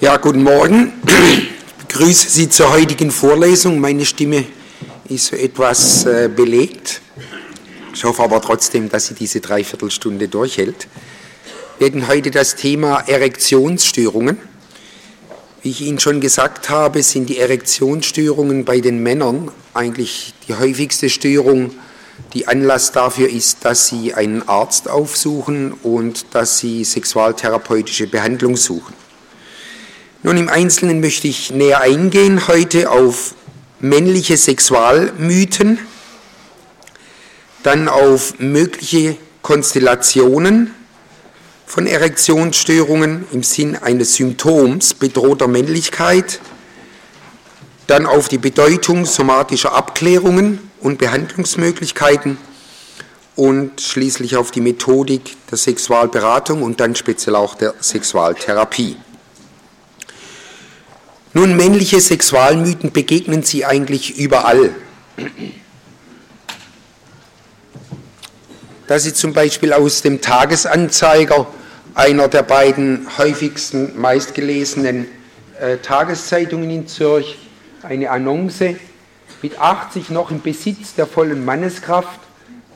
Ja, guten Morgen. Ich begrüße Sie zur heutigen Vorlesung. Meine Stimme ist so etwas äh, belegt. Ich hoffe aber trotzdem, dass sie diese Dreiviertelstunde durchhält. Wir hätten heute das Thema Erektionsstörungen. Wie ich Ihnen schon gesagt habe, sind die Erektionsstörungen bei den Männern eigentlich die häufigste Störung, die Anlass dafür ist, dass sie einen Arzt aufsuchen und dass sie sexualtherapeutische Behandlung suchen. Nun im Einzelnen möchte ich näher eingehen heute auf männliche Sexualmythen, dann auf mögliche Konstellationen von Erektionsstörungen im Sinn eines Symptoms bedrohter Männlichkeit, dann auf die Bedeutung somatischer Abklärungen und Behandlungsmöglichkeiten und schließlich auf die Methodik der Sexualberatung und dann speziell auch der Sexualtherapie. Nun, männliche Sexualmythen begegnen Sie eigentlich überall. Das ist zum Beispiel aus dem Tagesanzeiger, einer der beiden häufigsten, meistgelesenen äh, Tageszeitungen in Zürich, eine Annonce mit 80 noch im Besitz der vollen Manneskraft.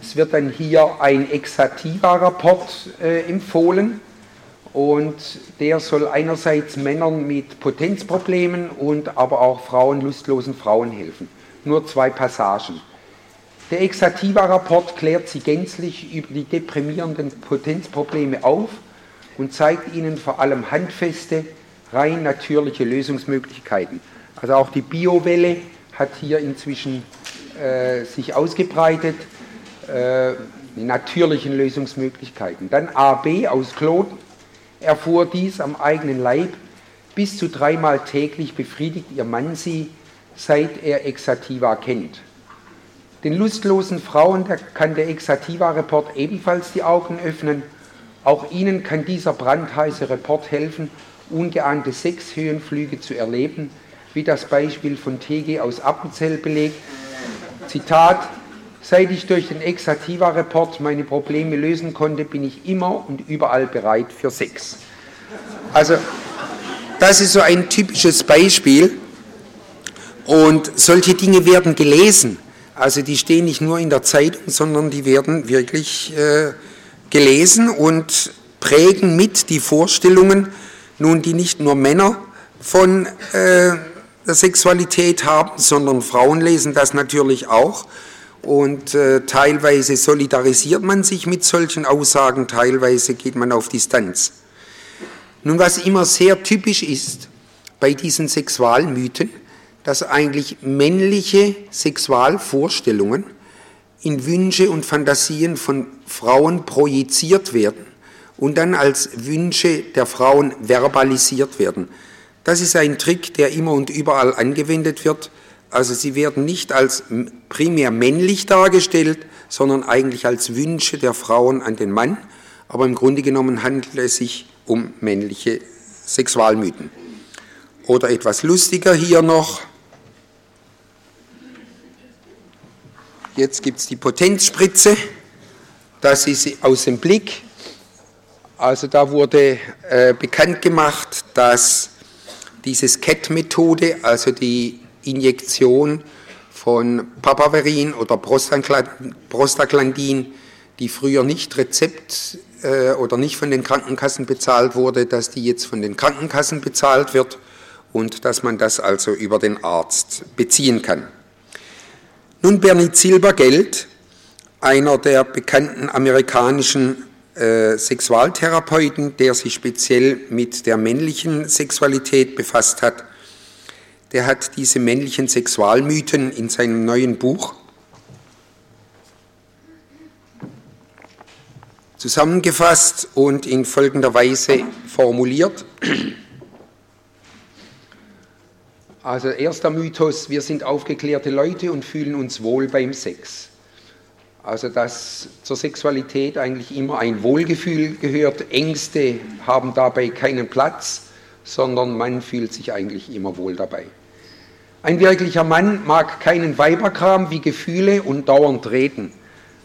Es wird dann hier ein Exativa-Rapport äh, empfohlen und der soll einerseits Männern mit Potenzproblemen und aber auch Frauen, lustlosen Frauen helfen. Nur zwei Passagen. Der Exativa-Rapport klärt sie gänzlich über die deprimierenden Potenzprobleme auf und zeigt ihnen vor allem handfeste, rein natürliche Lösungsmöglichkeiten. Also auch die Biowelle hat hier inzwischen äh, sich ausgebreitet, äh, die natürlichen Lösungsmöglichkeiten. Dann AB aus Kloten erfuhr dies am eigenen Leib. Bis zu dreimal täglich befriedigt ihr Mann sie, seit er Exativa kennt. Den lustlosen Frauen kann der Exativa-Report ebenfalls die Augen öffnen. Auch ihnen kann dieser brandheiße Report helfen, ungeahnte Sexhöhenflüge zu erleben, wie das Beispiel von TG aus Appenzell belegt. Zitat, Seit ich durch den Exativa-Report meine Probleme lösen konnte, bin ich immer und überall bereit für Sex. Also, das ist so ein typisches Beispiel. Und solche Dinge werden gelesen. Also die stehen nicht nur in der Zeitung, sondern die werden wirklich äh, gelesen und prägen mit die Vorstellungen, nun die nicht nur Männer von äh, der Sexualität haben, sondern Frauen lesen das natürlich auch und äh, teilweise solidarisiert man sich mit solchen Aussagen, teilweise geht man auf Distanz. Nun, was immer sehr typisch ist bei diesen Sexualmythen, dass eigentlich männliche Sexualvorstellungen in Wünsche und Fantasien von Frauen projiziert werden und dann als Wünsche der Frauen verbalisiert werden. Das ist ein Trick, der immer und überall angewendet wird also sie werden nicht als primär männlich dargestellt, sondern eigentlich als Wünsche der Frauen an den Mann. Aber im Grunde genommen handelt es sich um männliche Sexualmythen. Oder etwas lustiger hier noch. Jetzt gibt es die Potenzspritze. Das ist aus dem Blick. Also da wurde äh, bekannt gemacht, dass diese SCAT-Methode, also die Injektion von Papaverin oder Prostaglandin, die früher nicht Rezept äh, oder nicht von den Krankenkassen bezahlt wurde, dass die jetzt von den Krankenkassen bezahlt wird und dass man das also über den Arzt beziehen kann. Nun Bernie Silbergeld, einer der bekannten amerikanischen äh, Sexualtherapeuten, der sich speziell mit der männlichen Sexualität befasst hat, der hat diese männlichen Sexualmythen in seinem neuen Buch zusammengefasst und in folgender Weise formuliert. Also erster Mythos, wir sind aufgeklärte Leute und fühlen uns wohl beim Sex. Also dass zur Sexualität eigentlich immer ein Wohlgefühl gehört, Ängste haben dabei keinen Platz, sondern man fühlt sich eigentlich immer wohl dabei. Ein wirklicher Mann mag keinen Weiberkram wie Gefühle und dauernd reden.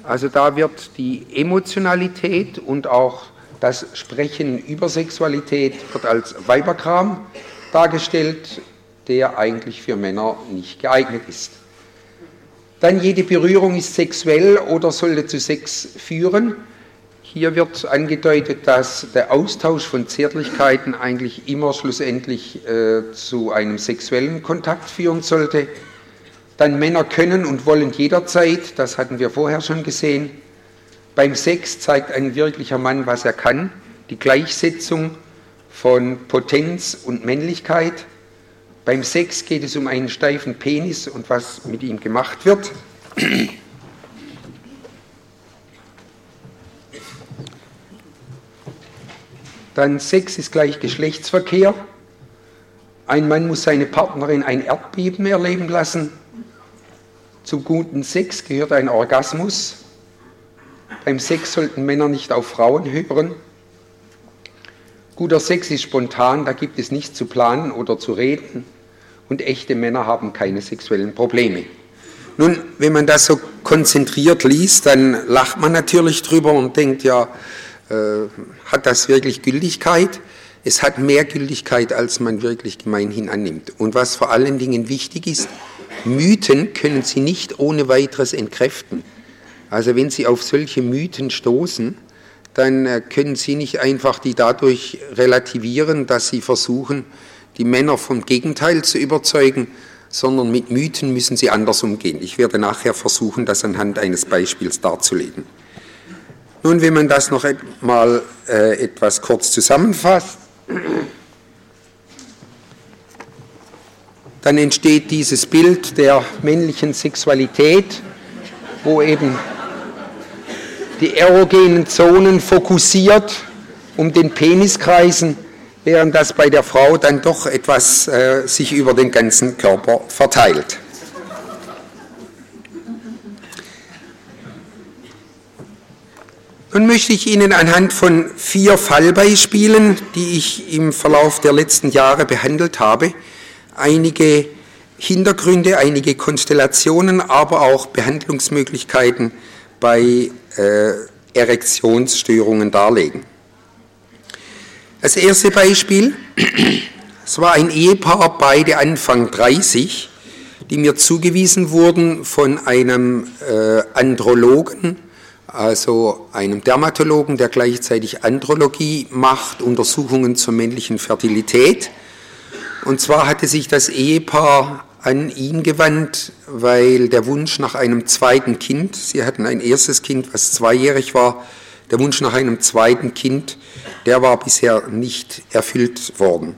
Also da wird die Emotionalität und auch das Sprechen über Sexualität wird als Weiberkram dargestellt, der eigentlich für Männer nicht geeignet ist. Dann jede Berührung ist sexuell oder sollte zu Sex führen. Hier wird angedeutet, dass der Austausch von Zärtlichkeiten eigentlich immer schlussendlich äh, zu einem sexuellen Kontakt führen sollte. Dann Männer können und wollen jederzeit, das hatten wir vorher schon gesehen, beim Sex zeigt ein wirklicher Mann, was er kann, die Gleichsetzung von Potenz und Männlichkeit. Beim Sex geht es um einen steifen Penis und was mit ihm gemacht wird. Dann Sex ist gleich Geschlechtsverkehr. Ein Mann muss seine Partnerin ein Erdbeben erleben lassen. Zum guten Sex gehört ein Orgasmus. Beim Sex sollten Männer nicht auf Frauen hören. Guter Sex ist spontan, da gibt es nichts zu planen oder zu reden. Und echte Männer haben keine sexuellen Probleme. Nun, wenn man das so konzentriert liest, dann lacht man natürlich drüber und denkt, ja, hat das wirklich Gültigkeit? Es hat mehr Gültigkeit, als man wirklich gemeinhin annimmt. Und was vor allen Dingen wichtig ist, Mythen können Sie nicht ohne weiteres entkräften. Also wenn Sie auf solche Mythen stoßen, dann äh, können Sie nicht einfach die dadurch relativieren, dass Sie versuchen, die Männer vom Gegenteil zu überzeugen, sondern mit Mythen müssen Sie anders umgehen. Ich werde nachher versuchen, das anhand eines Beispiels darzulegen. Nun, wenn man das noch mal äh, etwas kurz zusammenfasst, dann entsteht dieses Bild der männlichen Sexualität, wo eben die erogenen Zonen fokussiert um den Penis kreisen, während das bei der Frau dann doch etwas äh, sich über den ganzen Körper verteilt. Nun möchte ich Ihnen anhand von vier Fallbeispielen, die ich im Verlauf der letzten Jahre behandelt habe, einige Hintergründe, einige Konstellationen, aber auch Behandlungsmöglichkeiten bei äh, Erektionsstörungen darlegen. Das erste Beispiel, es war ein Ehepaar, beide Anfang 30, die mir zugewiesen wurden von einem äh, Andrologen, also einem Dermatologen, der gleichzeitig Andrologie macht, Untersuchungen zur männlichen Fertilität. Und zwar hatte sich das Ehepaar an ihn gewandt, weil der Wunsch nach einem zweiten Kind, sie hatten ein erstes Kind, was zweijährig war, der Wunsch nach einem zweiten Kind, der war bisher nicht erfüllt worden.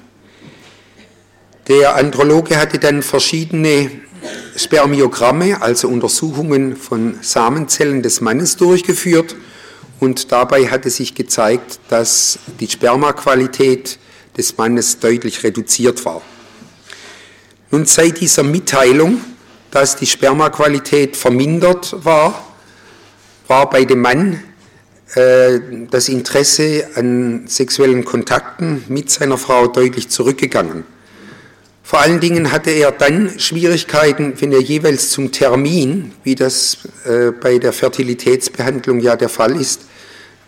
Der Androloge hatte dann verschiedene Spermiogramme, also Untersuchungen von Samenzellen des Mannes durchgeführt und dabei hatte sich gezeigt, dass die Spermaqualität des Mannes deutlich reduziert war. Nun seit dieser Mitteilung, dass die Spermaqualität vermindert war, war bei dem Mann äh, das Interesse an sexuellen Kontakten mit seiner Frau deutlich zurückgegangen. Vor allen Dingen hatte er dann Schwierigkeiten, wenn er jeweils zum Termin, wie das äh, bei der Fertilitätsbehandlung ja der Fall ist,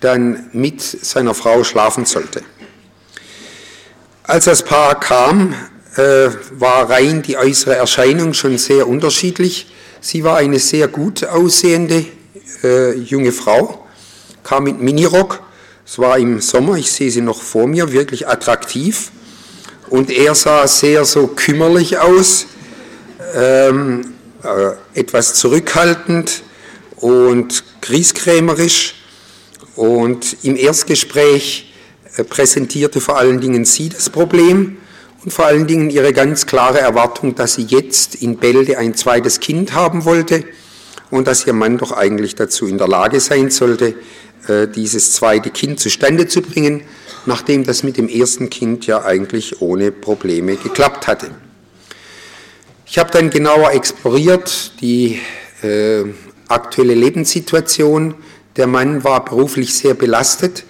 dann mit seiner Frau schlafen sollte. Als das Paar kam, äh, war rein die äußere Erscheinung schon sehr unterschiedlich. Sie war eine sehr gut aussehende äh, junge Frau, kam mit Minirock, es war im Sommer, ich sehe sie noch vor mir, wirklich attraktiv und er sah sehr so kümmerlich aus, ähm, äh, etwas zurückhaltend und grieskrämerisch. Und im Erstgespräch äh, präsentierte vor allen Dingen sie das Problem und vor allen Dingen ihre ganz klare Erwartung, dass sie jetzt in Bälde ein zweites Kind haben wollte und dass ihr Mann doch eigentlich dazu in der Lage sein sollte, äh, dieses zweite Kind zustande zu bringen nachdem das mit dem ersten Kind ja eigentlich ohne Probleme geklappt hatte. Ich habe dann genauer exploriert die äh, aktuelle Lebenssituation. Der Mann war beruflich sehr belastet.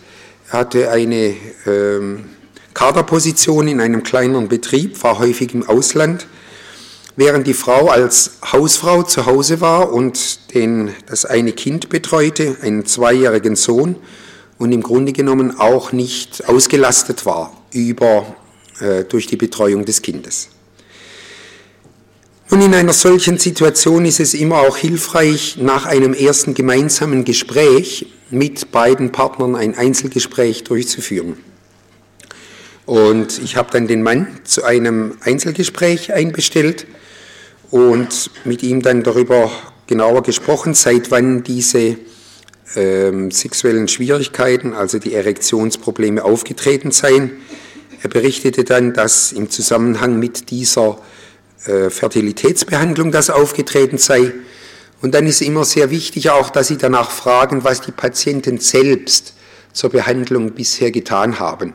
Er hatte eine äh, Kaderposition in einem kleineren Betrieb, war häufig im Ausland, während die Frau als Hausfrau zu Hause war und den, das eine Kind betreute, einen zweijährigen Sohn und im Grunde genommen auch nicht ausgelastet war über äh, durch die Betreuung des Kindes. Und in einer solchen Situation ist es immer auch hilfreich, nach einem ersten gemeinsamen Gespräch mit beiden Partnern ein Einzelgespräch durchzuführen. Und ich habe dann den Mann zu einem Einzelgespräch einbestellt und mit ihm dann darüber genauer gesprochen, seit wann diese ähm, sexuellen Schwierigkeiten, also die Erektionsprobleme aufgetreten seien. Er berichtete dann, dass im Zusammenhang mit dieser äh, Fertilitätsbehandlung das aufgetreten sei. Und dann ist immer sehr wichtig auch, dass Sie danach fragen, was die Patienten selbst zur Behandlung bisher getan haben.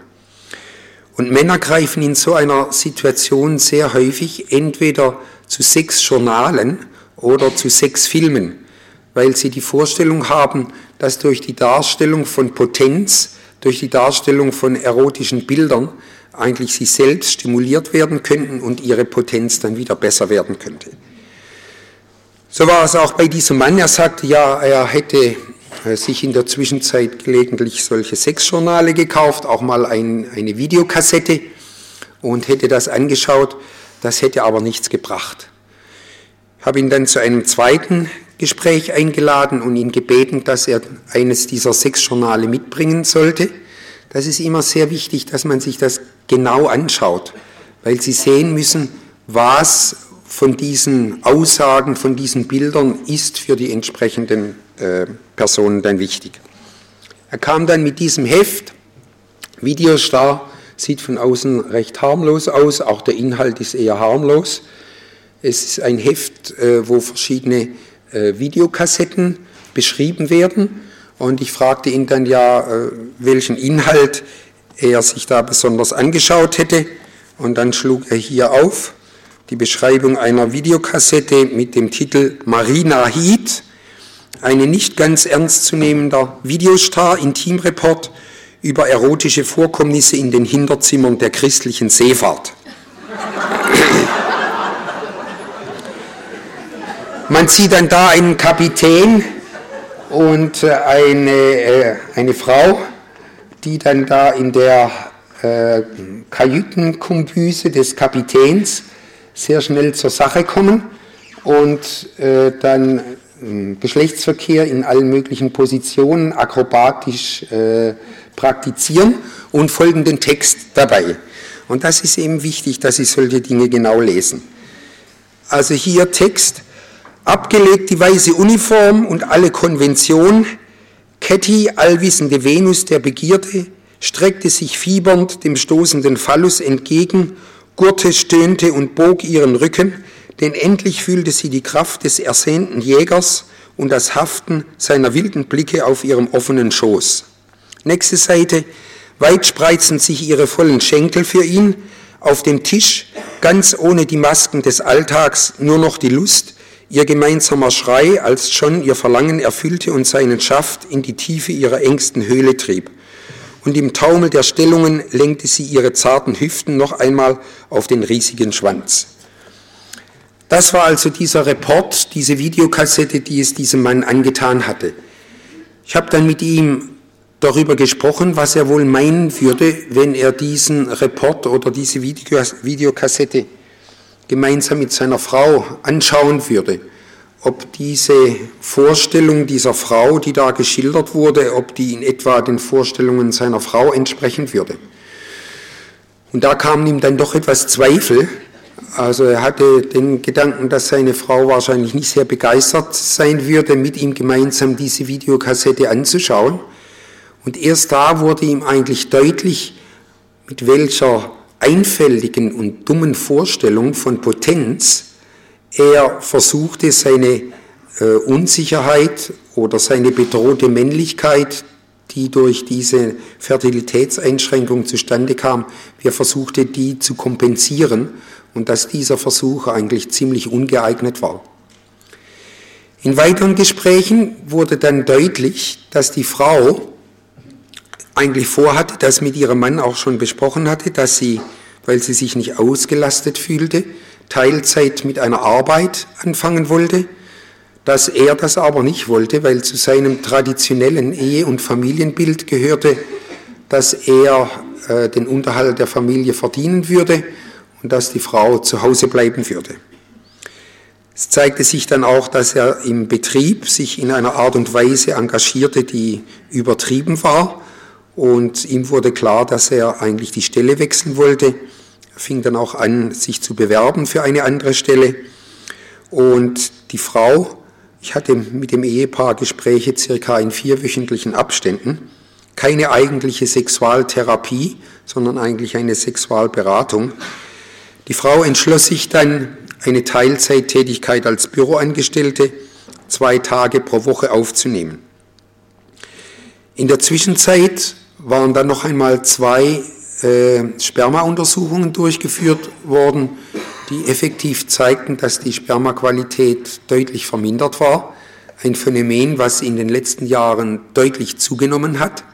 Und Männer greifen in so einer Situation sehr häufig entweder zu Sexjournalen oder zu Sexfilmen, weil sie die Vorstellung haben, dass durch die Darstellung von Potenz, durch die Darstellung von erotischen Bildern eigentlich sie selbst stimuliert werden könnten und ihre Potenz dann wieder besser werden könnte. So war es auch bei diesem Mann. Er sagte, ja, er hätte äh, sich in der Zwischenzeit gelegentlich solche Sexjournale gekauft, auch mal ein, eine Videokassette und hätte das angeschaut. Das hätte aber nichts gebracht. Ich habe ihn dann zu einem zweiten Gespräch eingeladen und ihn gebeten, dass er eines dieser Sexjournale mitbringen sollte. Das ist immer sehr wichtig, dass man sich das genau anschaut, weil Sie sehen müssen, was von diesen Aussagen, von diesen Bildern ist für die entsprechenden äh, Personen dann wichtig. Er kam dann mit diesem Heft, Videostar, sieht von außen recht harmlos aus, auch der Inhalt ist eher harmlos. Es ist ein Heft, äh, wo verschiedene Videokassetten beschrieben werden und ich fragte ihn dann ja, welchen Inhalt er sich da besonders angeschaut hätte und dann schlug er hier auf die Beschreibung einer Videokassette mit dem Titel Marina Heat, eine nicht ganz ernstzunehmender Videostar-Intimreport über erotische Vorkommnisse in den Hinterzimmern der christlichen Seefahrt. Man sieht dann da einen Kapitän und äh, eine, äh, eine Frau, die dann da in der äh, Kajütenkumbüse des Kapitäns sehr schnell zur Sache kommen und äh, dann äh, Geschlechtsverkehr in allen möglichen Positionen akrobatisch äh, praktizieren und folgenden Text dabei. Und das ist eben wichtig, dass Sie solche Dinge genau lesen. Also hier Text, abgelegt die weiße Uniform und alle Konvention, Ketty, allwissende Venus der Begierde, streckte sich fiebernd dem stoßenden Phallus entgegen. Gurte stöhnte und bog ihren Rücken, denn endlich fühlte sie die Kraft des ersehnten Jägers und das Haften seiner wilden Blicke auf ihrem offenen Schoß. Nächste Seite, weit spreizen sich ihre vollen Schenkel für ihn, auf dem Tisch, ganz ohne die Masken des Alltags, nur noch die Lust, ihr gemeinsamer Schrei, als schon ihr Verlangen erfüllte und seinen Schaft in die Tiefe ihrer engsten Höhle trieb und im Taumel der Stellungen lenkte sie ihre zarten Hüften noch einmal auf den riesigen Schwanz. Das war also dieser Report, diese Videokassette, die es diesem Mann angetan hatte. Ich habe dann mit ihm darüber gesprochen, was er wohl meinen würde, wenn er diesen Report oder diese Videokassette gemeinsam mit seiner Frau anschauen würde ob diese Vorstellung dieser Frau, die da geschildert wurde, ob die in etwa den Vorstellungen seiner Frau entsprechen würde. Und da kamen ihm dann doch etwas Zweifel. Also er hatte den Gedanken, dass seine Frau wahrscheinlich nicht sehr begeistert sein würde, mit ihm gemeinsam diese Videokassette anzuschauen. Und erst da wurde ihm eigentlich deutlich, mit welcher einfältigen und dummen Vorstellung von Potenz er versuchte seine äh, Unsicherheit oder seine bedrohte Männlichkeit, die durch diese Fertilitätseinschränkung zustande kam, er versuchte die zu kompensieren und dass dieser Versuch eigentlich ziemlich ungeeignet war. In weiteren Gesprächen wurde dann deutlich, dass die Frau eigentlich vorhatte, das mit ihrem Mann auch schon besprochen hatte, dass sie, weil sie sich nicht ausgelastet fühlte, Teilzeit mit einer Arbeit anfangen wollte, dass er das aber nicht wollte, weil zu seinem traditionellen Ehe- und Familienbild gehörte, dass er äh, den Unterhalt der Familie verdienen würde und dass die Frau zu Hause bleiben würde. Es zeigte sich dann auch, dass er im Betrieb sich in einer Art und Weise engagierte, die übertrieben war. Und ihm wurde klar, dass er eigentlich die Stelle wechseln wollte. Er fing dann auch an, sich zu bewerben für eine andere Stelle. Und die Frau, ich hatte mit dem Ehepaar Gespräche circa in vierwöchentlichen Abständen. Keine eigentliche Sexualtherapie, sondern eigentlich eine Sexualberatung. Die Frau entschloss sich dann, eine Teilzeittätigkeit als Büroangestellte zwei Tage pro Woche aufzunehmen. In der Zwischenzeit waren dann noch einmal zwei äh, Spermauntersuchungen durchgeführt worden, die effektiv zeigten, dass die Spermaqualität deutlich vermindert war. Ein Phänomen, was in den letzten Jahren deutlich zugenommen hat.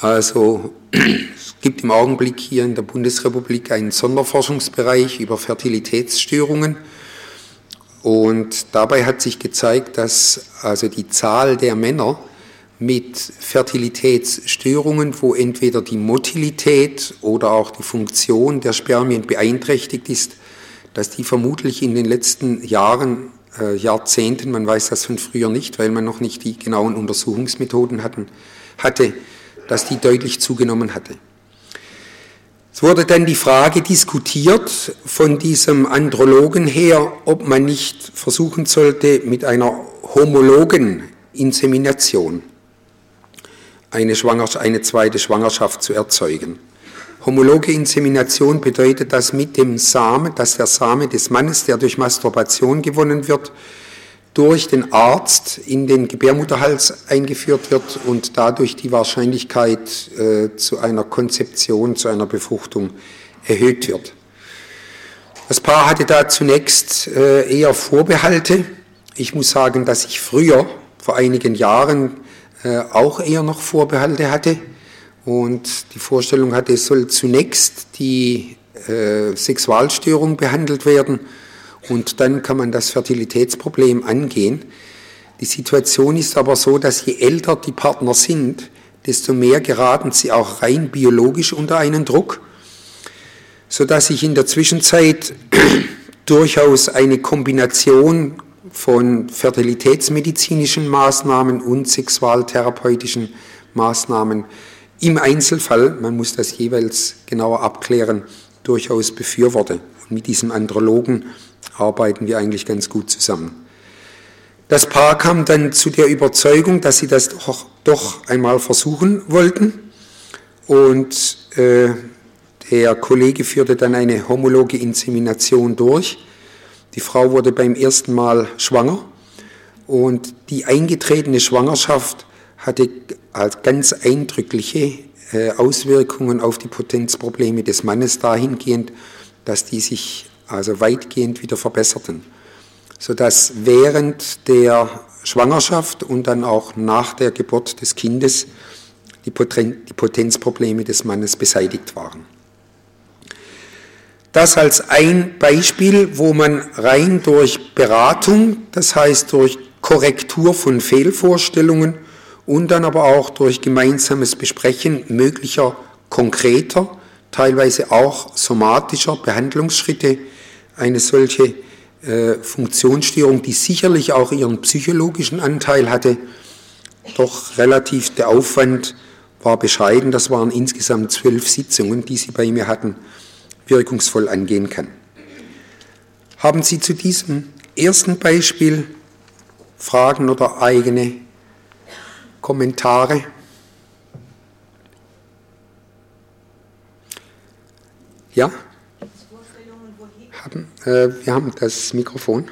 Also es gibt im Augenblick hier in der Bundesrepublik einen Sonderforschungsbereich über Fertilitätsstörungen. Und dabei hat sich gezeigt, dass also die Zahl der Männer mit Fertilitätsstörungen, wo entweder die Motilität oder auch die Funktion der Spermien beeinträchtigt ist, dass die vermutlich in den letzten Jahren, äh, Jahrzehnten, man weiß das von früher nicht, weil man noch nicht die genauen Untersuchungsmethoden hatten, hatte, dass die deutlich zugenommen hatte. Es wurde dann die Frage diskutiert von diesem Andrologen her, ob man nicht versuchen sollte, mit einer homologen Insemination eine, eine zweite Schwangerschaft zu erzeugen. Homologe Insemination bedeutet, dass mit dem Samen, dass der Same des Mannes, der durch Masturbation gewonnen wird, durch den Arzt in den Gebärmutterhals eingeführt wird und dadurch die Wahrscheinlichkeit äh, zu einer Konzeption, zu einer Befruchtung erhöht wird. Das Paar hatte da zunächst äh, eher Vorbehalte. Ich muss sagen, dass ich früher, vor einigen Jahren, auch eher noch Vorbehalte hatte und die Vorstellung hatte, es soll zunächst die äh, Sexualstörung behandelt werden und dann kann man das Fertilitätsproblem angehen. Die Situation ist aber so, dass je älter die Partner sind, desto mehr geraten sie auch rein biologisch unter einen Druck, sodass sich in der Zwischenzeit durchaus eine Kombination von fertilitätsmedizinischen Maßnahmen und sexualtherapeutischen Maßnahmen im Einzelfall, man muss das jeweils genauer abklären, durchaus befürworte. Und mit diesem Andrologen arbeiten wir eigentlich ganz gut zusammen. Das Paar kam dann zu der Überzeugung, dass sie das doch, doch einmal versuchen wollten. Und äh, der Kollege führte dann eine homologe Insemination durch. Die Frau wurde beim ersten Mal schwanger und die eingetretene Schwangerschaft hatte ganz eindrückliche äh, Auswirkungen auf die Potenzprobleme des Mannes dahingehend, dass die sich also weitgehend wieder verbesserten, sodass während der Schwangerschaft und dann auch nach der Geburt des Kindes die Potenzprobleme des Mannes beseitigt waren. Das als ein Beispiel, wo man rein durch Beratung, das heißt durch Korrektur von Fehlvorstellungen und dann aber auch durch gemeinsames Besprechen möglicher konkreter, teilweise auch somatischer Behandlungsschritte eine solche äh, Funktionsstörung, die sicherlich auch ihren psychologischen Anteil hatte, doch relativ der Aufwand war bescheiden. Das waren insgesamt zwölf Sitzungen, die Sie bei mir hatten, wirkungsvoll angehen kann. Haben Sie zu diesem ersten Beispiel Fragen oder eigene Kommentare? Ja? haben. Äh, wir haben das Mikrofon.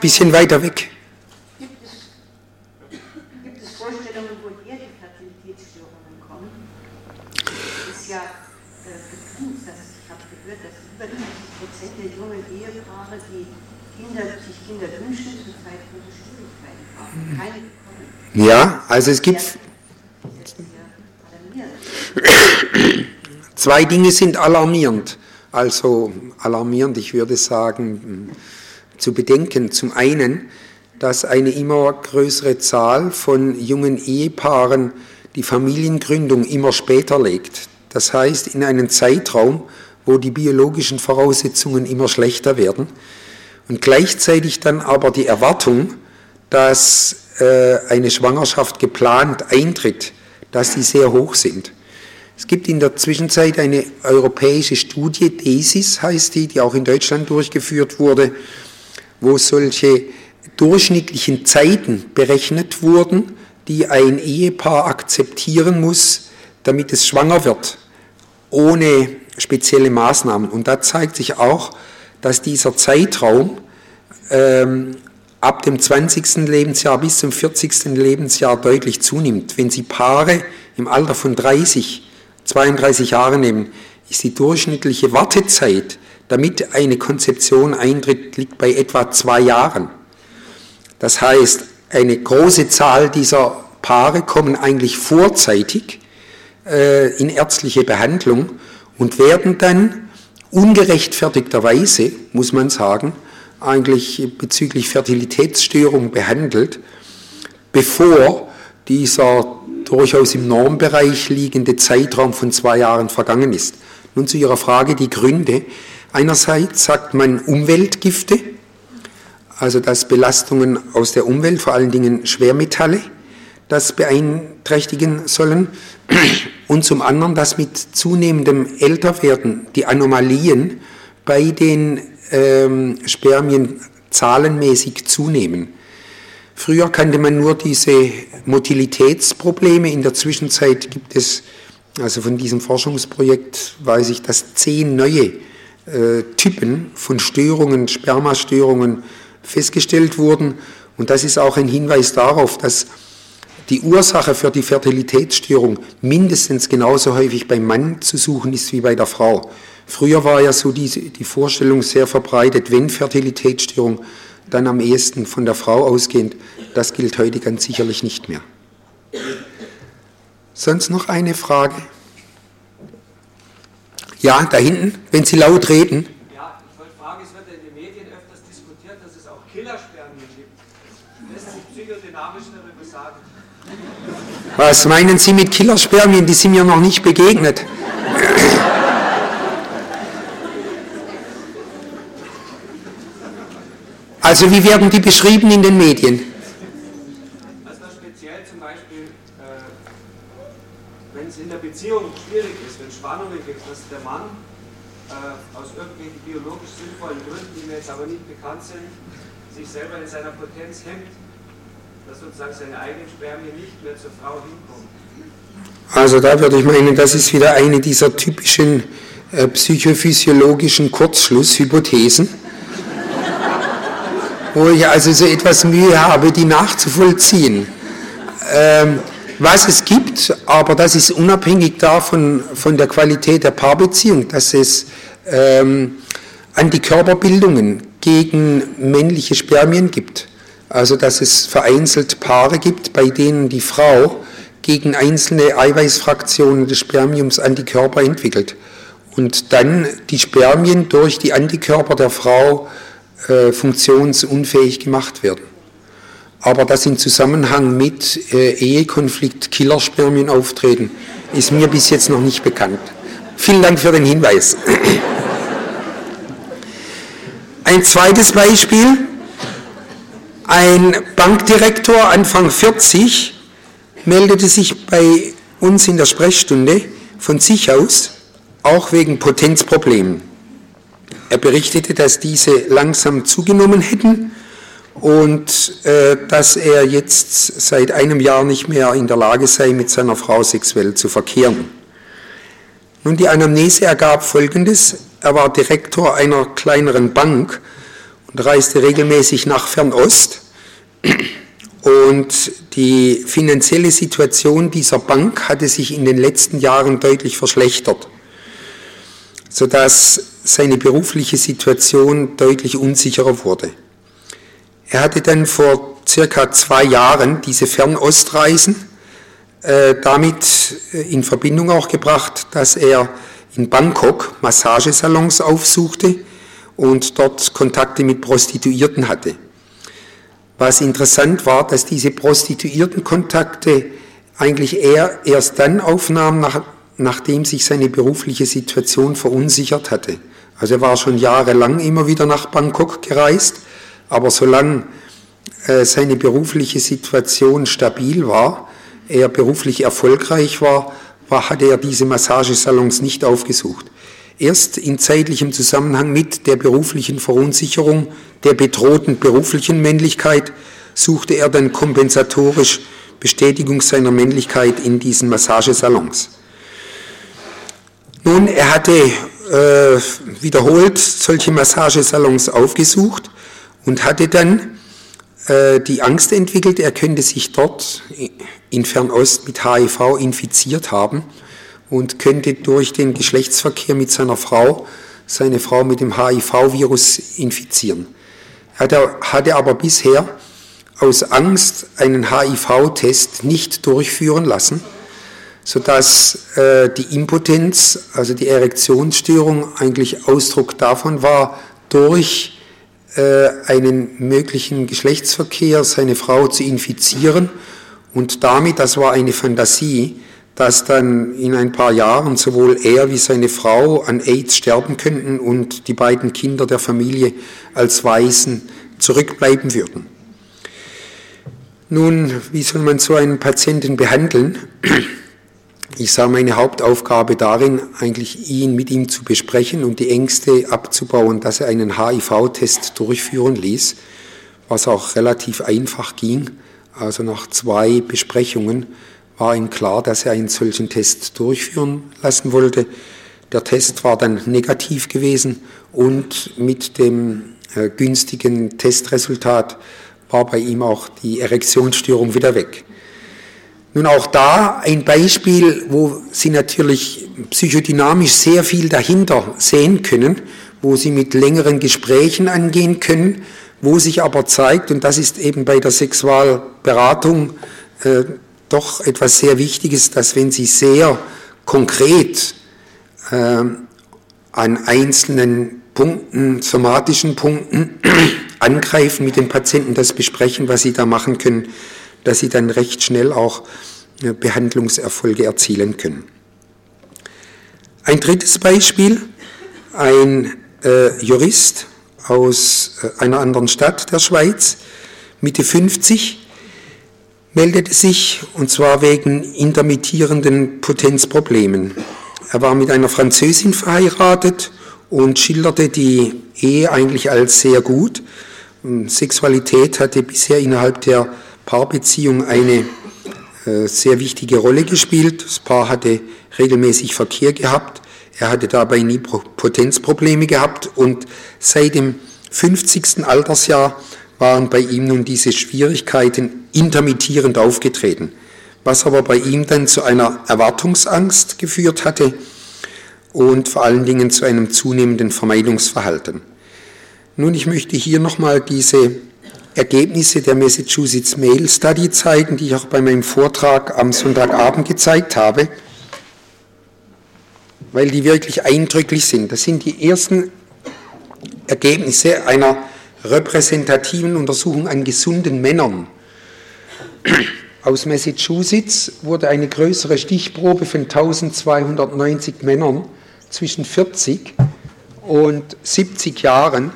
Bisschen weiter weg. Gibt es, gibt es Vorstellungen, woher die Fertilitätsstörungen kommen? Es ist ja äh, bekannt, dass ich habe gehört, dass über 90 Prozent der jungen Ehepaare, die Kinder, sich Kinder wünschen, zurzeit große Schwierigkeiten haben. Keine bekommen. Ja, also es gibt Zwei Dinge sind alarmierend. Also alarmierend, ich würde sagen, zu bedenken. Zum einen, dass eine immer größere Zahl von jungen Ehepaaren die Familiengründung immer später legt. Das heißt, in einen Zeitraum, wo die biologischen Voraussetzungen immer schlechter werden und gleichzeitig dann aber die Erwartung, dass eine Schwangerschaft geplant eintritt, dass die sehr hoch sind. Es gibt in der Zwischenzeit eine europäische Studie, DESIS heißt die, die auch in Deutschland durchgeführt wurde, wo solche durchschnittlichen Zeiten berechnet wurden, die ein Ehepaar akzeptieren muss, damit es schwanger wird, ohne spezielle Maßnahmen. Und da zeigt sich auch, dass dieser Zeitraum ähm, ab dem 20. Lebensjahr bis zum 40. Lebensjahr deutlich zunimmt. Wenn Sie Paare im Alter von 30, 32 Jahren nehmen, ist die durchschnittliche Wartezeit, damit eine Konzeption eintritt, liegt bei etwa zwei Jahren. Das heißt, eine große Zahl dieser Paare kommen eigentlich vorzeitig äh, in ärztliche Behandlung und werden dann ungerechtfertigterweise, muss man sagen, eigentlich bezüglich Fertilitätsstörung behandelt, bevor dieser durchaus im Normbereich liegende Zeitraum von zwei Jahren vergangen ist. Nun zu Ihrer Frage die Gründe. Einerseits sagt man Umweltgifte, also dass Belastungen aus der Umwelt, vor allen Dingen Schwermetalle, das beeinträchtigen sollen. Und zum anderen, dass mit zunehmendem Älterwerden die Anomalien bei den ähm, Spermien zahlenmäßig zunehmen. Früher kannte man nur diese Motilitätsprobleme. In der Zwischenzeit gibt es, also von diesem Forschungsprojekt weiß ich, dass zehn neue äh, Typen von Störungen, Spermastörungen festgestellt wurden. Und das ist auch ein Hinweis darauf, dass die Ursache für die Fertilitätsstörung mindestens genauso häufig beim Mann zu suchen ist wie bei der Frau. Früher war ja so die, die Vorstellung sehr verbreitet, wenn Fertilitätsstörung, dann am ehesten von der Frau ausgehend. Das gilt heute ganz sicherlich nicht mehr. Sonst noch eine Frage? Ja, da hinten, wenn Sie laut reden. Ja, ich wollte fragen, es wird in den Medien öfters diskutiert, dass es auch Killerspermien gibt. Lässt sich psychodynamisch darüber sagen? Was meinen Sie mit Killerspermien? Die sind mir noch nicht begegnet. Also wie werden die beschrieben in den Medien? Also speziell zum Beispiel, äh, wenn es in der Beziehung schwierig ist, wenn Spannungen gibt, dass der Mann äh, aus irgendwelchen biologisch sinnvollen Gründen, die mir jetzt aber nicht bekannt sind, sich selber in seiner Potenz hemmt, dass sozusagen seine eigenen Spermien nicht mehr zur Frau hinkommen. Also da würde ich meinen, das ist wieder eine dieser typischen äh, psychophysiologischen Kurzschlusshypothesen wo ich also so etwas Mühe habe, die nachzuvollziehen. Ähm, was es gibt, aber das ist unabhängig davon, von der Qualität der Paarbeziehung, dass es ähm, Antikörperbildungen gegen männliche Spermien gibt. Also dass es vereinzelt Paare gibt, bei denen die Frau gegen einzelne Eiweißfraktionen des Spermiums Antikörper entwickelt und dann die Spermien durch die Antikörper der Frau äh, funktionsunfähig gemacht werden. Aber dass im Zusammenhang mit äh, Ehekonflikt Killerspermien auftreten, ist mir bis jetzt noch nicht bekannt. Vielen Dank für den Hinweis. Ein zweites Beispiel. Ein Bankdirektor Anfang 40 meldete sich bei uns in der Sprechstunde von sich aus, auch wegen Potenzproblemen. Er berichtete, dass diese langsam zugenommen hätten und äh, dass er jetzt seit einem Jahr nicht mehr in der Lage sei, mit seiner Frau sexuell zu verkehren. Nun, die Anamnese ergab Folgendes. Er war Direktor einer kleineren Bank und reiste regelmäßig nach Fernost. Und die finanzielle Situation dieser Bank hatte sich in den letzten Jahren deutlich verschlechtert, sodass seine berufliche Situation deutlich unsicherer wurde. Er hatte dann vor circa zwei Jahren diese Fernostreisen äh, damit äh, in Verbindung auch gebracht, dass er in Bangkok Massagesalons aufsuchte und dort Kontakte mit Prostituierten hatte. Was interessant war, dass diese Prostituiertenkontakte eigentlich eher erst dann aufnahm, nach, nachdem sich seine berufliche Situation verunsichert hatte. Also er war schon jahrelang immer wieder nach Bangkok gereist, aber solange äh, seine berufliche Situation stabil war, er beruflich erfolgreich war, war, hatte er diese Massagesalons nicht aufgesucht. Erst in zeitlichem Zusammenhang mit der beruflichen Verunsicherung, der bedrohten beruflichen Männlichkeit, suchte er dann kompensatorisch Bestätigung seiner Männlichkeit in diesen Massagesalons. Nun, er hatte äh, wiederholt solche Massagesalons aufgesucht und hatte dann äh, die Angst entwickelt, er könnte sich dort in Fernost mit HIV infiziert haben und könnte durch den Geschlechtsverkehr mit seiner Frau seine Frau mit dem HIV-Virus infizieren. Er hatte aber bisher aus Angst einen HIV-Test nicht durchführen lassen, sodass äh, die Impotenz, also die Erektionsstörung, eigentlich Ausdruck davon war, durch äh, einen möglichen Geschlechtsverkehr seine Frau zu infizieren und damit, das war eine Fantasie, dass dann in ein paar Jahren sowohl er wie seine Frau an AIDS sterben könnten und die beiden Kinder der Familie als Waisen zurückbleiben würden. Nun, wie soll man so einen Patienten behandeln? Ich sah meine Hauptaufgabe darin, eigentlich ihn mit ihm zu besprechen und die Ängste abzubauen, dass er einen HIV-Test durchführen ließ, was auch relativ einfach ging. Also nach zwei Besprechungen war ihm klar, dass er einen solchen Test durchführen lassen wollte. Der Test war dann negativ gewesen und mit dem äh, günstigen Testresultat war bei ihm auch die Erektionsstörung wieder weg. Nun auch da ein Beispiel, wo Sie natürlich psychodynamisch sehr viel dahinter sehen können, wo Sie mit längeren Gesprächen angehen können, wo sich aber zeigt, und das ist eben bei der Sexualberatung äh, doch etwas sehr Wichtiges, dass wenn Sie sehr konkret äh, an einzelnen Punkten, somatischen Punkten angreifen, mit dem Patienten das besprechen, was Sie da machen können, dass Sie dann recht schnell auch äh, Behandlungserfolge erzielen können. Ein drittes Beispiel, ein äh, Jurist aus äh, einer anderen Stadt der Schweiz, Mitte 50, meldete sich und zwar wegen intermittierenden Potenzproblemen. Er war mit einer Französin verheiratet und schilderte die Ehe eigentlich als sehr gut. Sexualität hatte bisher innerhalb der Paarbeziehung eine äh, sehr wichtige Rolle gespielt. Das Paar hatte regelmäßig Verkehr gehabt. Er hatte dabei nie Potenzprobleme gehabt und seit dem 50. Altersjahr waren bei ihm nun diese Schwierigkeiten intermittierend aufgetreten, was aber bei ihm dann zu einer Erwartungsangst geführt hatte und vor allen Dingen zu einem zunehmenden Vermeidungsverhalten. Nun, ich möchte hier nochmal diese Ergebnisse der Massachusetts Mail Study zeigen, die ich auch bei meinem Vortrag am Sonntagabend gezeigt habe, weil die wirklich eindrücklich sind. Das sind die ersten Ergebnisse einer repräsentativen Untersuchung an gesunden Männern. Aus Massachusetts wurde eine größere Stichprobe von 1290 Männern zwischen 40 und 70 Jahren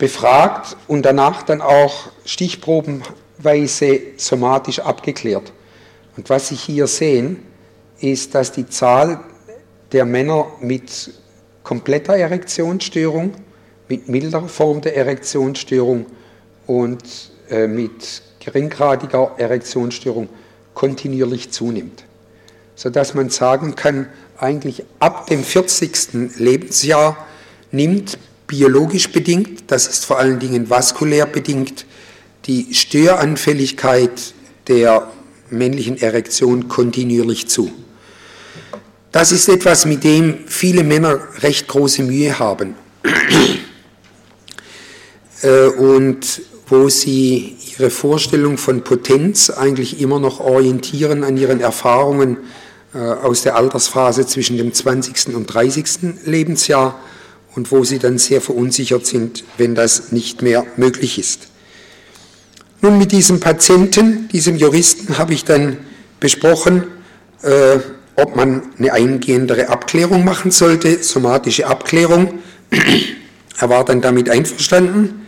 befragt und danach dann auch stichprobenweise somatisch abgeklärt. Und was Sie hier sehen, ist, dass die Zahl der Männer mit kompletter Erektionsstörung, mit milder Form der Erektionsstörung und äh, mit geringgradiger Erektionsstörung kontinuierlich zunimmt. Sodass man sagen kann, eigentlich ab dem 40. Lebensjahr nimmt biologisch bedingt, das ist vor allen Dingen vaskulär bedingt, die Störanfälligkeit der männlichen Erektion kontinuierlich zu. Das ist etwas, mit dem viele Männer recht große Mühe haben äh, und wo sie ihre Vorstellung von Potenz eigentlich immer noch orientieren an ihren Erfahrungen äh, aus der Altersphase zwischen dem 20. und 30. Lebensjahr und wo sie dann sehr verunsichert sind, wenn das nicht mehr möglich ist. Nun, mit diesem Patienten, diesem Juristen, habe ich dann besprochen, äh, ob man eine eingehendere Abklärung machen sollte, somatische Abklärung. er war dann damit einverstanden,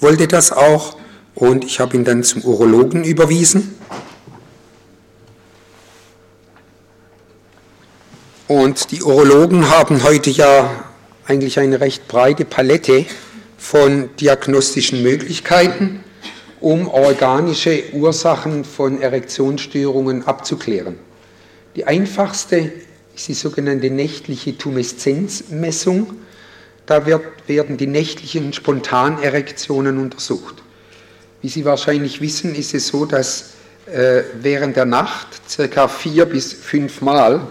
wollte das auch und ich habe ihn dann zum Urologen überwiesen. Und die Urologen haben heute ja eigentlich eine recht breite Palette von diagnostischen Möglichkeiten, um organische Ursachen von Erektionsstörungen abzuklären. Die einfachste ist die sogenannte nächtliche Tumeszenzmessung. Da wird, werden die nächtlichen Spontanerektionen untersucht. Wie Sie wahrscheinlich wissen, ist es so, dass äh, während der Nacht circa vier bis fünf Mal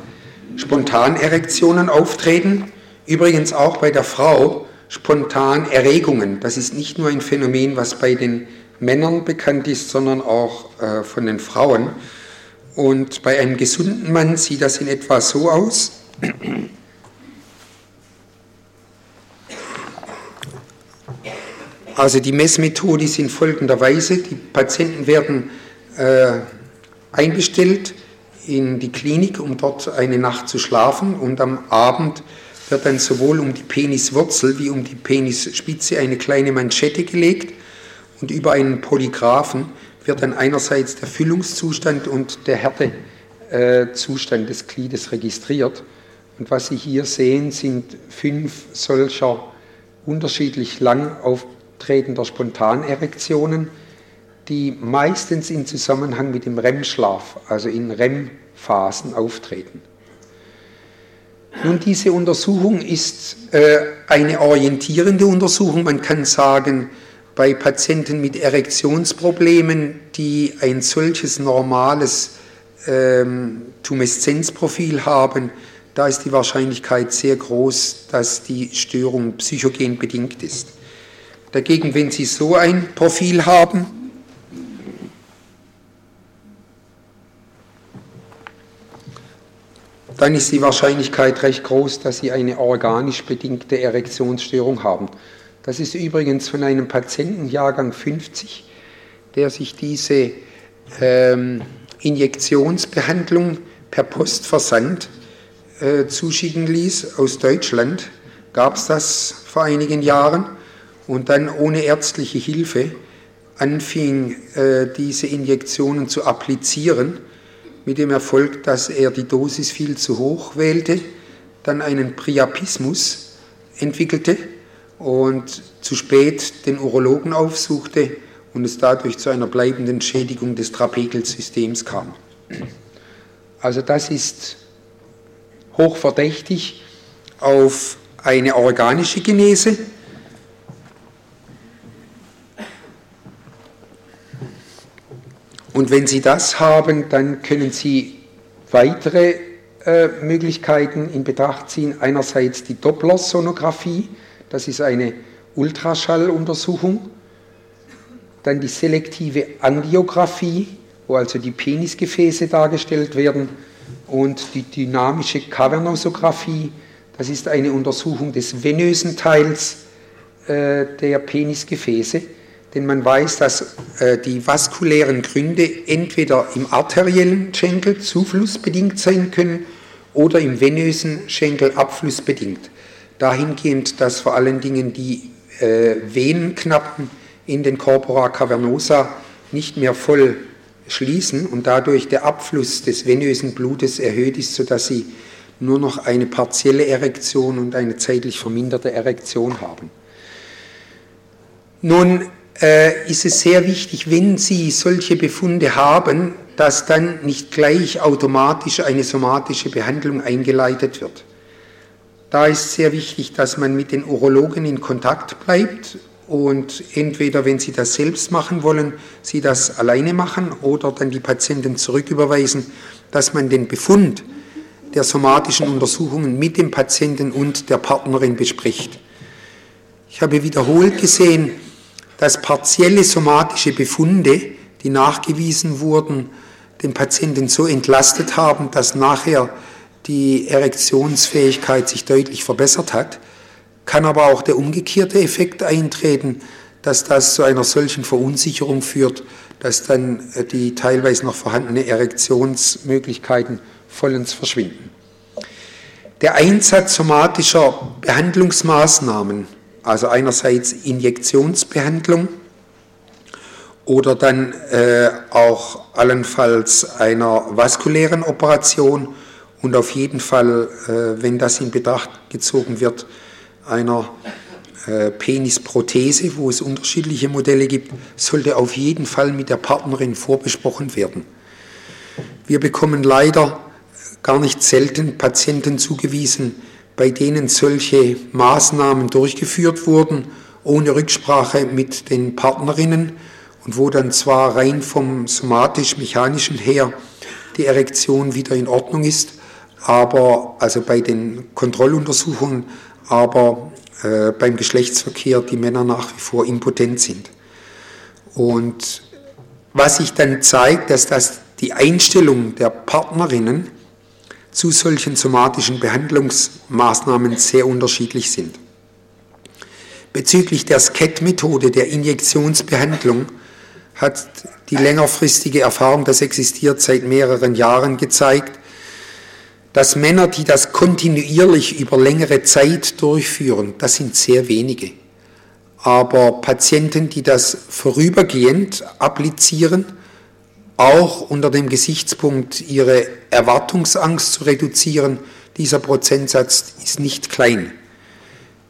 Spontanerektionen auftreten. Übrigens auch bei der Frau spontan Erregungen. Das ist nicht nur ein Phänomen, was bei den Männern bekannt ist, sondern auch äh, von den Frauen. Und bei einem gesunden Mann sieht das in etwa so aus. Also die Messmethode ist in folgender Weise. Die Patienten werden äh, einbestellt in die Klinik, um dort eine Nacht zu schlafen und am Abend wird dann sowohl um die Peniswurzel wie um die Penisspitze eine kleine Manschette gelegt und über einen Polygraphen wird dann einerseits der Füllungszustand und der Härtezustand des Gliedes registriert. Und was Sie hier sehen, sind fünf solcher unterschiedlich lang auftretender Spontanerektionen, die meistens in Zusammenhang mit dem REM-Schlaf, also in REM-Phasen auftreten. Nun, diese Untersuchung ist äh, eine orientierende Untersuchung. Man kann sagen, bei Patienten mit Erektionsproblemen, die ein solches normales ähm, Tumeszenzprofil haben, da ist die Wahrscheinlichkeit sehr groß, dass die Störung psychogen bedingt ist. Dagegen, wenn Sie so ein Profil haben, dann ist die Wahrscheinlichkeit recht groß, dass Sie eine organisch bedingte Erektionsstörung haben. Das ist übrigens von einem Patientenjahrgang 50, der sich diese ähm, Injektionsbehandlung per Postversand äh, zuschicken ließ aus Deutschland. Gab es das vor einigen Jahren und dann ohne ärztliche Hilfe anfing, äh, diese Injektionen zu applizieren, mit dem Erfolg, dass er die Dosis viel zu hoch wählte, dann einen Priapismus entwickelte und zu spät den Urologen aufsuchte und es dadurch zu einer bleibenden Schädigung des Trapekelsystems kam. Also das ist hochverdächtig auf eine organische Genese. Und wenn Sie das haben, dann können Sie weitere äh, Möglichkeiten in Betracht ziehen. Einerseits die Dopplersonographie, das ist eine Ultraschalluntersuchung. Dann die selektive Angiographie, wo also die Penisgefäße dargestellt werden. Und die dynamische Kavernosographie, das ist eine Untersuchung des venösen Teils äh, der Penisgefäße. Denn man weiß, dass äh, die vaskulären Gründe entweder im arteriellen Schenkel zuflussbedingt sein können oder im venösen Schenkel abflussbedingt dahingehend, dass vor allen Dingen die äh, Venenknappen in den Corpora cavernosa nicht mehr voll schließen und dadurch der Abfluss des venösen Blutes erhöht ist, sodass sie nur noch eine partielle Erektion und eine zeitlich verminderte Erektion haben. Nun äh, ist es sehr wichtig, wenn Sie solche Befunde haben, dass dann nicht gleich automatisch eine somatische Behandlung eingeleitet wird. Da ist sehr wichtig, dass man mit den Urologen in Kontakt bleibt und entweder, wenn sie das selbst machen wollen, sie das alleine machen oder dann die Patienten zurücküberweisen, dass man den Befund der somatischen Untersuchungen mit dem Patienten und der Partnerin bespricht. Ich habe wiederholt gesehen, dass partielle somatische Befunde, die nachgewiesen wurden, den Patienten so entlastet haben, dass nachher die Erektionsfähigkeit sich deutlich verbessert hat, kann aber auch der umgekehrte Effekt eintreten, dass das zu einer solchen Verunsicherung führt, dass dann äh, die teilweise noch vorhandenen Erektionsmöglichkeiten vollends verschwinden. Der Einsatz somatischer Behandlungsmaßnahmen, also einerseits Injektionsbehandlung oder dann äh, auch allenfalls einer vaskulären Operation und auf jeden Fall, äh, wenn das in Betracht gezogen wird, einer äh, Penisprothese, wo es unterschiedliche Modelle gibt, sollte auf jeden Fall mit der Partnerin vorbesprochen werden. Wir bekommen leider gar nicht selten Patienten zugewiesen, bei denen solche Maßnahmen durchgeführt wurden, ohne Rücksprache mit den Partnerinnen und wo dann zwar rein vom somatisch-mechanischen her die Erektion wieder in Ordnung ist, aber also bei den Kontrolluntersuchungen, aber äh, beim Geschlechtsverkehr die Männer nach wie vor impotent sind. Und was sich dann zeigt, dass das die Einstellung der Partnerinnen zu solchen somatischen Behandlungsmaßnahmen sehr unterschiedlich sind. Bezüglich der SCAT-Methode der Injektionsbehandlung hat die längerfristige Erfahrung, das existiert seit mehreren Jahren, gezeigt, dass Männer, die das kontinuierlich über längere Zeit durchführen, das sind sehr wenige. Aber Patienten, die das vorübergehend applizieren, auch unter dem Gesichtspunkt, ihre Erwartungsangst zu reduzieren, dieser Prozentsatz ist nicht klein.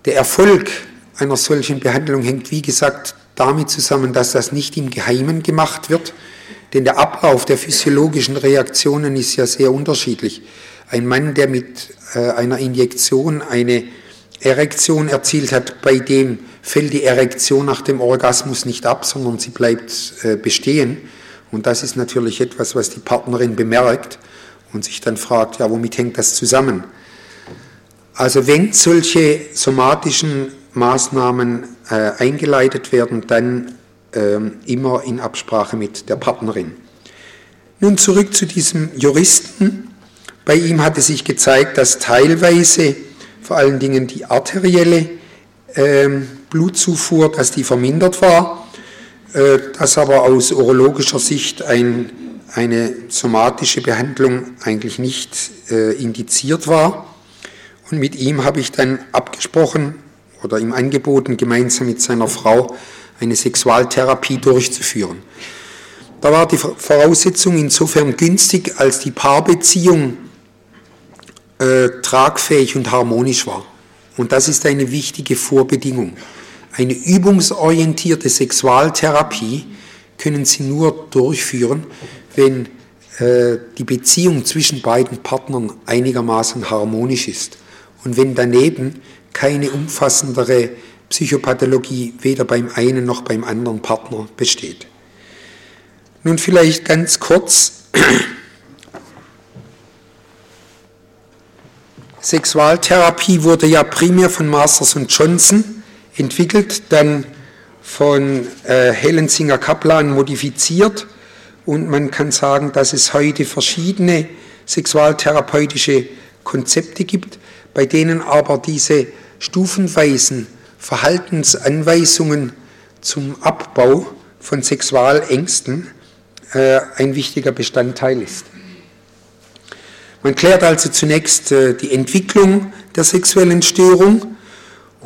Der Erfolg einer solchen Behandlung hängt, wie gesagt, damit zusammen, dass das nicht im Geheimen gemacht wird, denn der Ablauf der physiologischen Reaktionen ist ja sehr unterschiedlich. Ein Mann, der mit äh, einer Injektion eine Erektion erzielt hat, bei dem fällt die Erektion nach dem Orgasmus nicht ab, sondern sie bleibt äh, bestehen. Und das ist natürlich etwas, was die Partnerin bemerkt und sich dann fragt, ja, womit hängt das zusammen? Also wenn solche somatischen Maßnahmen äh, eingeleitet werden, dann äh, immer in Absprache mit der Partnerin. Nun zurück zu diesem Juristen. Bei ihm hatte sich gezeigt, dass teilweise vor allen Dingen die arterielle äh, Blutzufuhr, dass die vermindert war, dass aber aus urologischer Sicht ein, eine somatische Behandlung eigentlich nicht äh, indiziert war. Und mit ihm habe ich dann abgesprochen oder ihm angeboten, gemeinsam mit seiner Frau eine Sexualtherapie durchzuführen. Da war die Voraussetzung insofern günstig, als die Paarbeziehung äh, tragfähig und harmonisch war. Und das ist eine wichtige Vorbedingung. Eine übungsorientierte Sexualtherapie können Sie nur durchführen, wenn äh, die Beziehung zwischen beiden Partnern einigermaßen harmonisch ist und wenn daneben keine umfassendere Psychopathologie weder beim einen noch beim anderen Partner besteht. Nun vielleicht ganz kurz Sexualtherapie wurde ja primär von Masters und Johnson entwickelt, dann von äh, Hellensinger Kaplan modifiziert und man kann sagen, dass es heute verschiedene sexualtherapeutische Konzepte gibt, bei denen aber diese stufenweisen Verhaltensanweisungen zum Abbau von Sexualängsten äh, ein wichtiger Bestandteil ist. Man klärt also zunächst äh, die Entwicklung der sexuellen Störung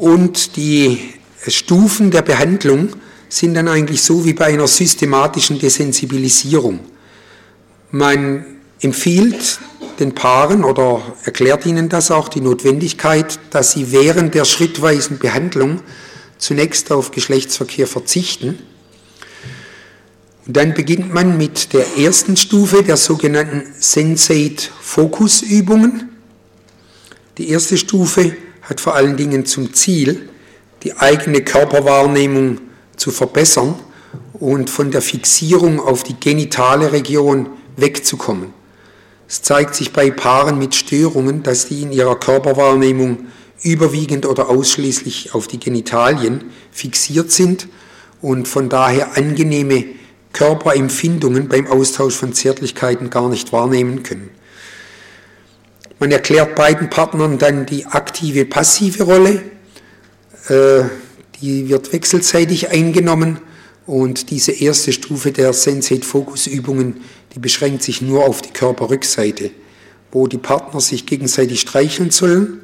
und die Stufen der Behandlung sind dann eigentlich so wie bei einer systematischen Desensibilisierung. Man empfiehlt den Paaren oder erklärt ihnen das auch die Notwendigkeit, dass sie während der schrittweisen Behandlung zunächst auf Geschlechtsverkehr verzichten und dann beginnt man mit der ersten Stufe der sogenannten Sensate-Fokus-Übungen. Die erste Stufe hat vor allen Dingen zum Ziel, die eigene Körperwahrnehmung zu verbessern und von der Fixierung auf die genitale Region wegzukommen. Es zeigt sich bei Paaren mit Störungen, dass die in ihrer Körperwahrnehmung überwiegend oder ausschließlich auf die Genitalien fixiert sind und von daher angenehme Körperempfindungen beim Austausch von Zärtlichkeiten gar nicht wahrnehmen können. Man erklärt beiden Partnern dann die aktive, passive Rolle. Äh, die wird wechselseitig eingenommen und diese erste Stufe der Sensate-Fokus-Übungen, die beschränkt sich nur auf die Körperrückseite, wo die Partner sich gegenseitig streicheln sollen,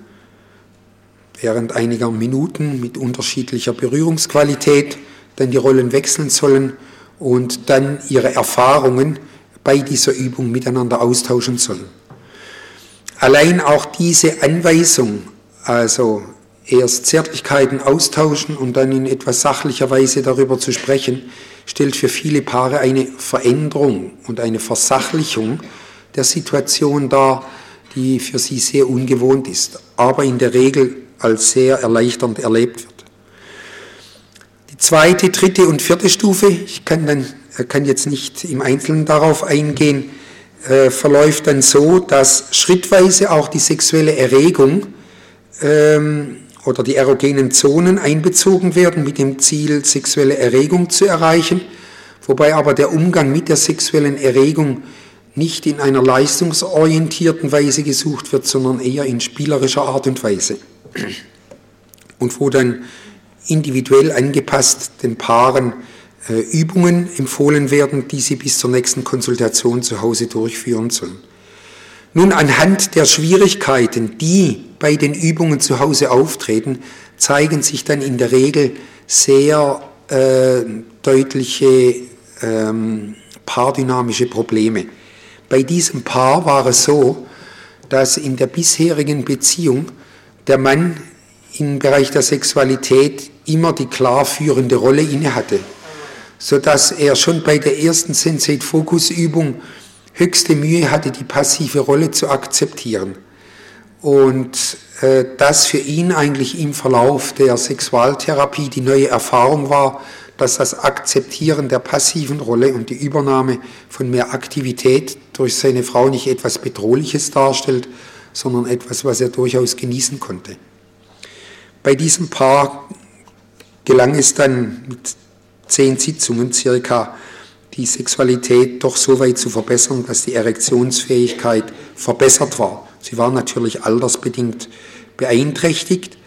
während einiger Minuten mit unterschiedlicher Berührungsqualität, dann die Rollen wechseln sollen und dann ihre Erfahrungen bei dieser Übung miteinander austauschen sollen. Allein auch diese Anweisung, also erst Zärtlichkeiten austauschen und dann in etwas sachlicher Weise darüber zu sprechen, stellt für viele Paare eine Veränderung und eine Versachlichung der Situation dar, die für sie sehr ungewohnt ist, aber in der Regel als sehr erleichternd erlebt wird. Die zweite, dritte und vierte Stufe, ich kann, dann, kann jetzt nicht im Einzelnen darauf eingehen, äh, verläuft dann so, dass schrittweise auch die sexuelle Erregung ähm, oder die erogenen Zonen einbezogen werden mit dem Ziel, sexuelle Erregung zu erreichen, wobei aber der Umgang mit der sexuellen Erregung nicht in einer leistungsorientierten Weise gesucht wird, sondern eher in spielerischer Art und Weise. Und wo dann individuell angepasst den Paaren Übungen empfohlen werden, die sie bis zur nächsten Konsultation zu Hause durchführen sollen. Nun, anhand der Schwierigkeiten, die bei den Übungen zu Hause auftreten, zeigen sich dann in der Regel sehr äh, deutliche ähm, paardynamische Probleme. Bei diesem Paar war es so, dass in der bisherigen Beziehung der Mann im Bereich der Sexualität immer die klar führende Rolle inne hatte, sodass er schon bei der ersten Sensate-Fokus-Übung höchste Mühe hatte, die passive Rolle zu akzeptieren. Und äh, das für ihn eigentlich im Verlauf der Sexualtherapie die neue Erfahrung war, dass das Akzeptieren der passiven Rolle und die Übernahme von mehr Aktivität durch seine Frau nicht etwas Bedrohliches darstellt, sondern etwas, was er durchaus genießen konnte. Bei diesem Paar gelang es dann mit zehn Sitzungen circa, die Sexualität doch so weit zu verbessern, dass die Erektionsfähigkeit verbessert war. Sie war natürlich altersbedingt beeinträchtigt.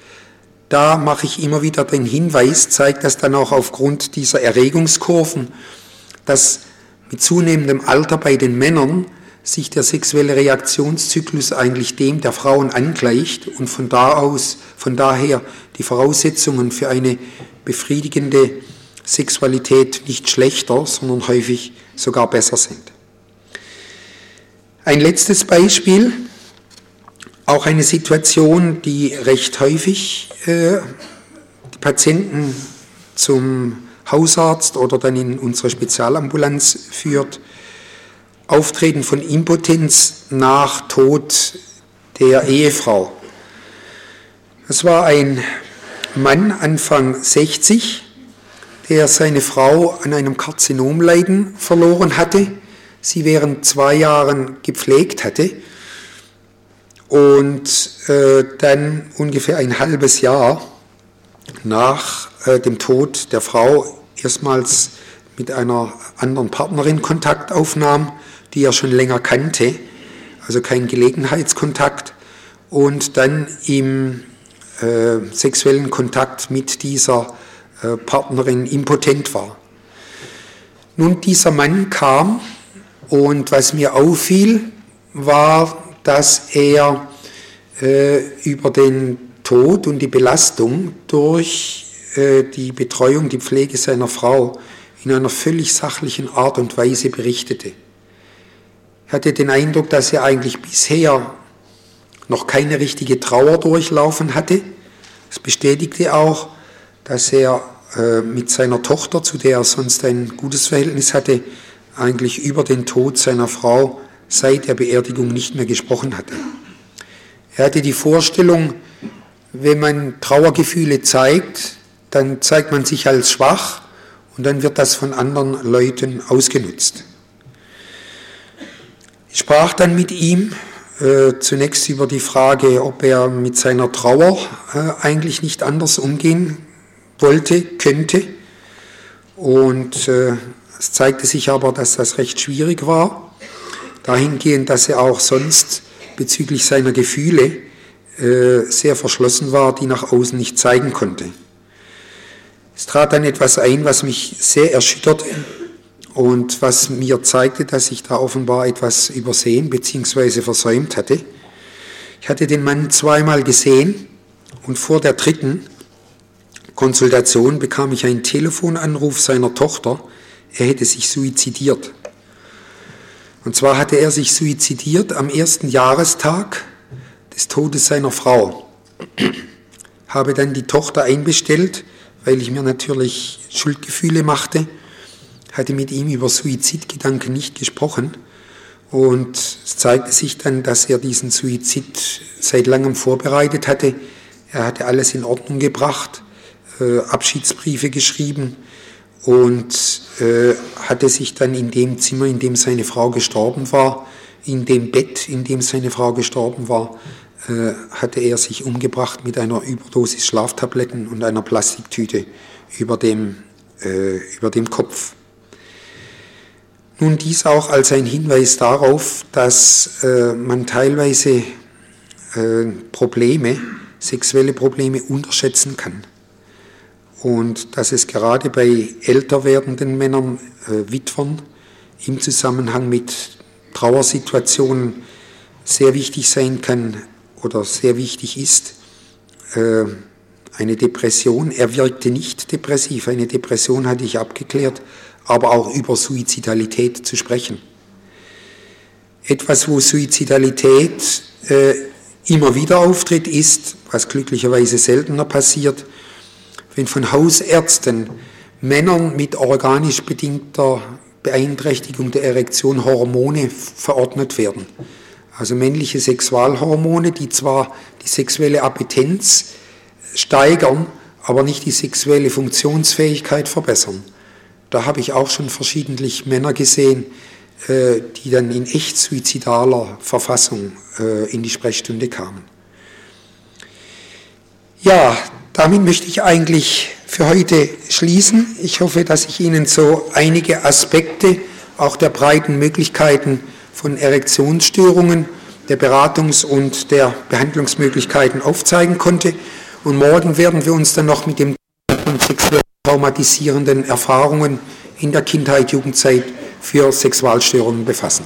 Da mache ich immer wieder den Hinweis, zeigt das dann auch aufgrund dieser Erregungskurven, dass mit zunehmendem Alter bei den Männern sich der sexuelle Reaktionszyklus eigentlich dem der Frauen angleicht und von da aus, von daher die Voraussetzungen für eine befriedigende Sexualität nicht schlechter, sondern häufig sogar besser sind. Ein letztes Beispiel, auch eine Situation, die recht häufig äh, die Patienten zum Hausarzt oder dann in unsere Spezialambulanz führt. Auftreten von Impotenz nach Tod der Ehefrau. Es war ein Mann Anfang 60, der seine Frau an einem Karzinomleiden verloren hatte, sie während zwei Jahren gepflegt hatte und äh, dann ungefähr ein halbes Jahr nach äh, dem Tod der Frau erstmals mit einer anderen Partnerin Kontakt aufnahm, die er schon länger kannte, also kein Gelegenheitskontakt, und dann im äh, sexuellen Kontakt mit dieser Partnerin impotent war. Nun, dieser Mann kam und was mir auffiel, war, dass er äh, über den Tod und die Belastung durch äh, die Betreuung, die Pflege seiner Frau in einer völlig sachlichen Art und Weise berichtete. Er hatte den Eindruck, dass er eigentlich bisher noch keine richtige Trauer durchlaufen hatte. Es bestätigte auch, dass er äh, mit seiner Tochter, zu der er sonst ein gutes Verhältnis hatte, eigentlich über den Tod seiner Frau seit der Beerdigung nicht mehr gesprochen hatte. Er hatte die Vorstellung, wenn man Trauergefühle zeigt, dann zeigt man sich als schwach und dann wird das von anderen Leuten ausgenutzt. Ich sprach dann mit ihm äh, zunächst über die Frage, ob er mit seiner Trauer äh, eigentlich nicht anders umgehen wollte, könnte. Und äh, es zeigte sich aber, dass das recht schwierig war, dahingehend, dass er auch sonst bezüglich seiner Gefühle äh, sehr verschlossen war, die nach außen nicht zeigen konnte. Es trat dann etwas ein, was mich sehr erschütterte und was mir zeigte, dass ich da offenbar etwas übersehen bzw. versäumt hatte. Ich hatte den Mann zweimal gesehen und vor der dritten Konsultation bekam ich einen Telefonanruf seiner Tochter, er hätte sich suizidiert. Und zwar hatte er sich suizidiert am ersten Jahrestag des Todes seiner Frau. Habe dann die Tochter einbestellt, weil ich mir natürlich Schuldgefühle machte, hatte mit ihm über Suizidgedanken nicht gesprochen. Und es zeigte sich dann, dass er diesen Suizid seit langem vorbereitet hatte. Er hatte alles in Ordnung gebracht, äh, Abschiedsbriefe geschrieben, und äh, hatte sich dann in dem Zimmer, in dem seine Frau gestorben war, in dem Bett, in dem seine Frau gestorben war, äh, hatte er sich umgebracht mit einer Überdosis Schlaftabletten und einer Plastiktüte über dem, äh, über dem Kopf. Nun dies auch als ein Hinweis darauf, dass äh, man teilweise äh, Probleme, sexuelle Probleme unterschätzen kann und dass es gerade bei älter werdenden Männern, äh, Witwern, im Zusammenhang mit Trauersituationen sehr wichtig sein kann oder sehr wichtig ist, äh, eine Depression. Er wirkte nicht depressiv, eine Depression hatte ich abgeklärt, aber auch über Suizidalität zu sprechen. Etwas, wo Suizidalität äh, immer wieder auftritt, ist, was glücklicherweise seltener passiert, wenn von Hausärzten Männern mit organisch bedingter Beeinträchtigung der Erektion Hormone verordnet werden. Also männliche Sexualhormone, die zwar die sexuelle Appetenz steigern, aber nicht die sexuelle Funktionsfähigkeit verbessern. Da habe ich auch schon verschiedentlich Männer gesehen, äh, die dann in echt suizidaler Verfassung äh, in die Sprechstunde kamen. Ja, damit möchte ich eigentlich für heute schließen. Ich hoffe, dass ich Ihnen so einige Aspekte auch der breiten Möglichkeiten von Erektionsstörungen, der Beratungs- und der Behandlungsmöglichkeiten aufzeigen konnte. Und morgen werden wir uns dann noch mit dem sexuell traumatisierenden Erfahrungen in der Kindheit, Jugendzeit für Sexualstörungen befassen.